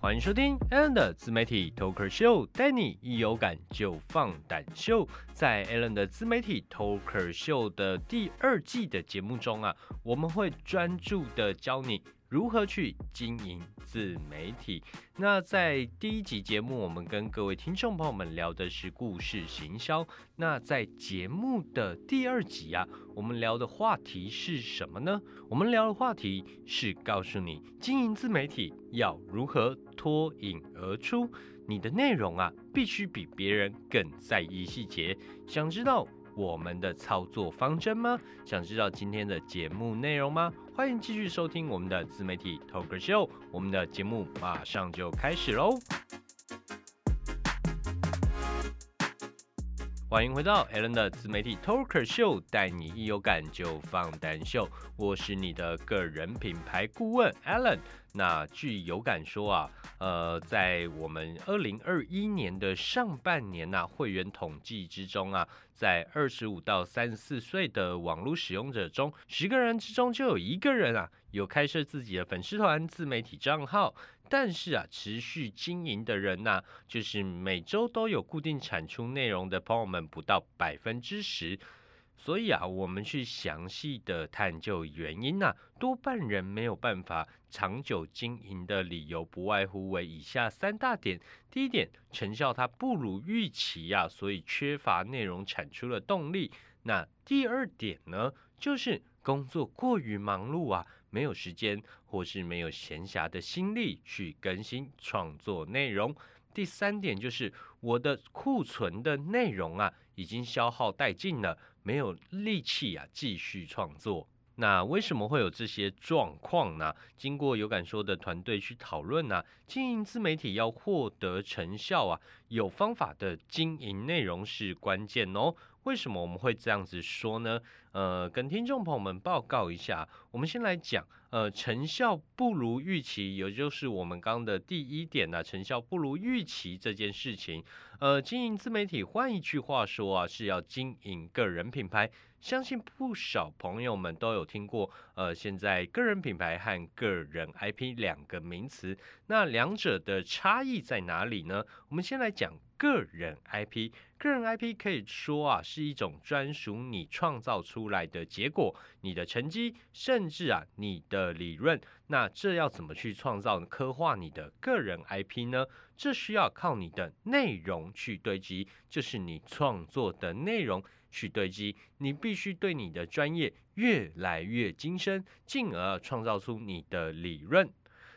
欢迎收听 Alan 的自媒体 Talker Show，带你一有感就放胆秀。在 Alan 的自媒体 Talker Show 的第二季的节目中啊，我们会专注的教你。如何去经营自媒体？那在第一集节目，我们跟各位听众朋友们聊的是故事行销。那在节目的第二集啊，我们聊的话题是什么呢？我们聊的话题是告诉你经营自媒体要如何脱颖而出。你的内容啊，必须比别人更在意细节。想知道？我们的操作方针吗？想知道今天的节目内容吗？欢迎继续收听我们的自媒体 Talk Show，我们的节目马上就开始喽！欢迎回到 Alan 的自媒体 Talk Show，带你一有感就放胆秀，我是你的个人品牌顾问 Alan。那据有感说啊，呃，在我们二零二一年的上半年呐，会员统计之中啊，在二十五到三十四岁的网络使用者中，十个人之中就有一个人啊，有开设自己的粉丝团、自媒体账号，但是啊，持续经营的人呐，就是每周都有固定产出内容的朋友们，不到百分之十。所以啊，我们去详细的探究原因呐，多半人没有办法长久经营的理由，不外乎为以下三大点：第一点，成效它不如预期呀，所以缺乏内容产出的动力；那第二点呢，就是工作过于忙碌啊，没有时间或是没有闲暇的心力去更新创作内容；第三点就是我的库存的内容啊，已经消耗殆尽了。没有力气啊，继续创作。那为什么会有这些状况呢？经过有感说的团队去讨论呢，经营自媒体要获得成效啊，有方法的经营内容是关键哦。为什么我们会这样子说呢？呃，跟听众朋友们报告一下，我们先来讲，呃，成效不如预期，也就是我们刚刚的第一点呢，成效不如预期这件事情。呃，经营自媒体，换一句话说啊，是要经营个人品牌。相信不少朋友们都有听过，呃，现在个人品牌和个人 IP 两个名词，那两者的差异在哪里呢？我们先来讲个人 IP。个人 IP 可以说啊，是一种专属你创造出来的结果，你的成绩，甚至啊你的理论。那这要怎么去创造、刻画你的个人 IP 呢？这需要靠你的内容去堆积，就是你创作的内容去堆积。你必须对你的专业越来越精深，进而创造出你的理论。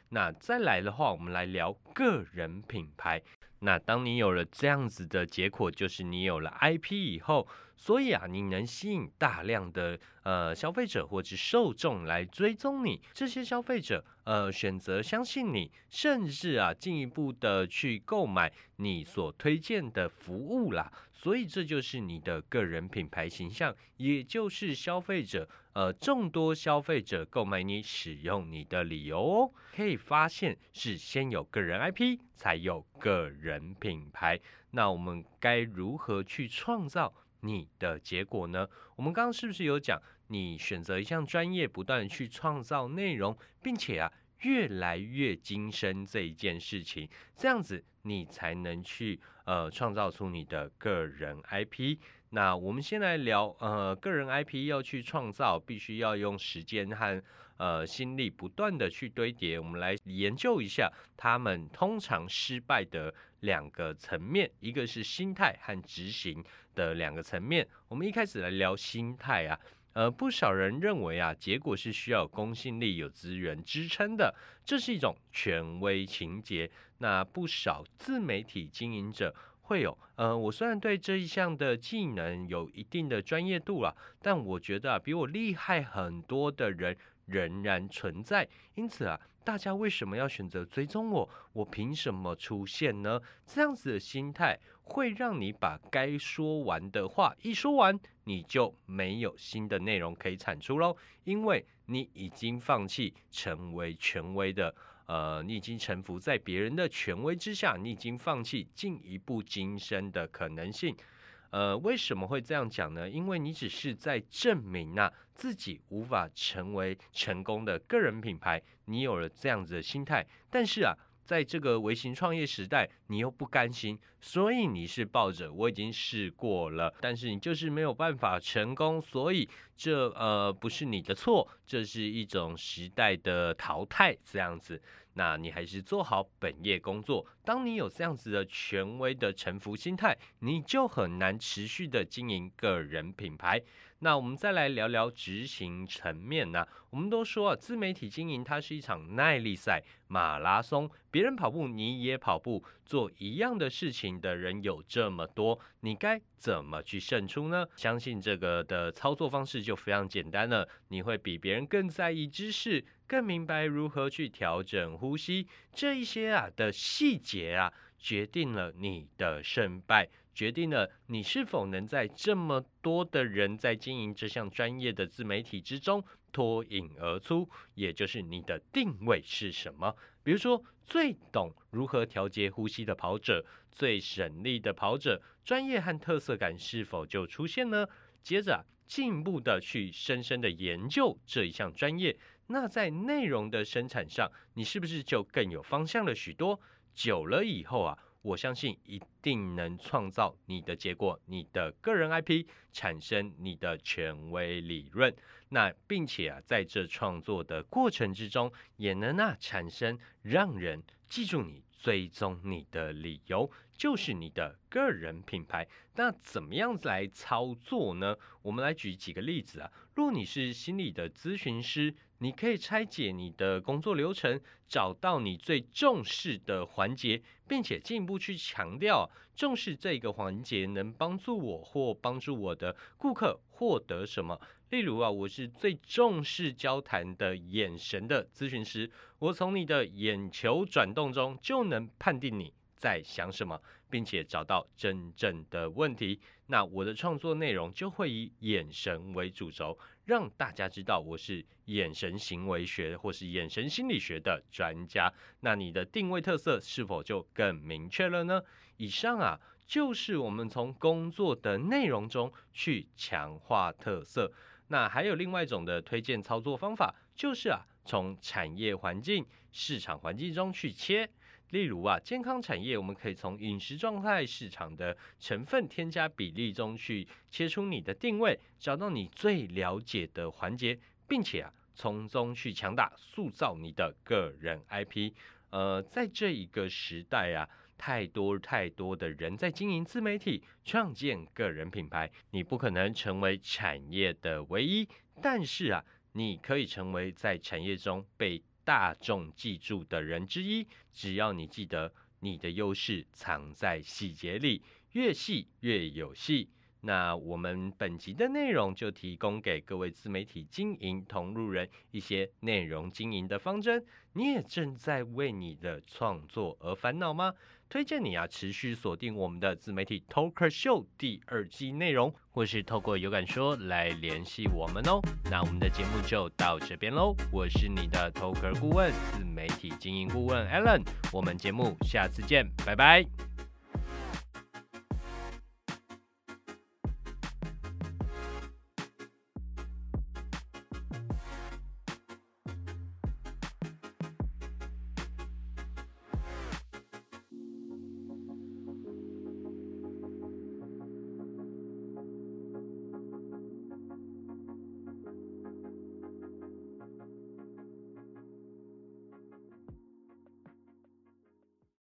那再来的话，我们来聊个人品牌。那当你有了这样子的结果，就是你有了 IP 以后，所以啊，你能吸引大量的呃消费者或者受众来追踪你。这些消费者呃选择相信你，甚至啊进一步的去购买你所推荐的服务啦。所以这就是你的个人品牌形象，也就是消费者呃众多消费者购买你使用你的理由哦。可以发现是先有个人 IP，才有个人品牌。那我们该如何去创造你的结果呢？我们刚刚是不是有讲，你选择一项专业，不断去创造内容，并且啊越来越精深这一件事情，这样子你才能去呃创造出你的个人 IP。那我们先来聊，呃，个人 IP 要去创造，必须要用时间和呃心力不断的去堆叠。我们来研究一下他们通常失败的两个层面，一个是心态和执行的两个层面。我们一开始来聊心态啊。呃，不少人认为啊，结果是需要公信力、有资源支撑的，这是一种权威情节。那不少自媒体经营者会有，呃，我虽然对这一项的技能有一定的专业度了，但我觉得，比我厉害很多的人仍然存在。因此啊，大家为什么要选择追踪我？我凭什么出现呢？这样子的心态会让你把该说完的话一说完。你就没有新的内容可以产出喽，因为你已经放弃成为权威的，呃，你已经臣服在别人的权威之下，你已经放弃进一步晋升的可能性。呃，为什么会这样讲呢？因为你只是在证明啊自己无法成为成功的个人品牌，你有了这样子的心态，但是啊。在这个微型创业时代，你又不甘心，所以你是抱着我已经试过了，但是你就是没有办法成功，所以这呃不是你的错，这是一种时代的淘汰这样子。那你还是做好本业工作。当你有这样子的权威的臣服心态，你就很难持续的经营个人品牌。那我们再来聊聊执行层面呢？我们都说啊，自媒体经营它是一场耐力赛、马拉松，别人跑步你也跑步，做一样的事情的人有这么多，你该怎么去胜出呢？相信这个的操作方式就非常简单了，你会比别人更在意知识。更明白如何去调整呼吸，这一些啊的细节啊，决定了你的胜败，决定了你是否能在这么多的人在经营这项专业的自媒体之中脱颖而出，也就是你的定位是什么。比如说，最懂如何调节呼吸的跑者，最省力的跑者，专业和特色感是否就出现呢？接着进一步的去深深的研究这一项专业。那在内容的生产上，你是不是就更有方向了许多？久了以后啊，我相信一定能创造你的结果，你的个人 IP 产生你的权威理论。那并且啊，在这创作的过程之中，也能啊产生让人记住你、追踪你的理由，就是你的个人品牌。那怎么样子来操作呢？我们来举几个例子啊。若你是心理的咨询师。你可以拆解你的工作流程，找到你最重视的环节，并且进一步去强调重视这个环节能帮助我或帮助我的顾客获得什么。例如啊，我是最重视交谈的眼神的咨询师，我从你的眼球转动中就能判定你在想什么，并且找到真正的问题。那我的创作内容就会以眼神为主轴。让大家知道我是眼神行为学或是眼神心理学的专家，那你的定位特色是否就更明确了呢？以上啊，就是我们从工作的内容中去强化特色。那还有另外一种的推荐操作方法，就是啊，从产业环境、市场环境中去切。例如啊，健康产业，我们可以从饮食状态、市场的成分添加比例中去切出你的定位，找到你最了解的环节，并且啊，从中去强大、塑造你的个人 IP。呃，在这一个时代啊，太多太多的人在经营自媒体，创建个人品牌，你不可能成为产业的唯一，但是啊，你可以成为在产业中被。大众记住的人之一，只要你记得你的优势藏在细节里，越细越有戏。那我们本集的内容就提供给各位自媒体经营同路人一些内容经营的方针。你也正在为你的创作而烦恼吗？推荐你啊，持续锁定我们的自媒体 Talker Show 第二季内容，或是透过有感说来联系我们哦。那我们的节目就到这边喽，我是你的 Talker 顾问，自媒体经营顾问 Alan，我们节目下次见，拜拜。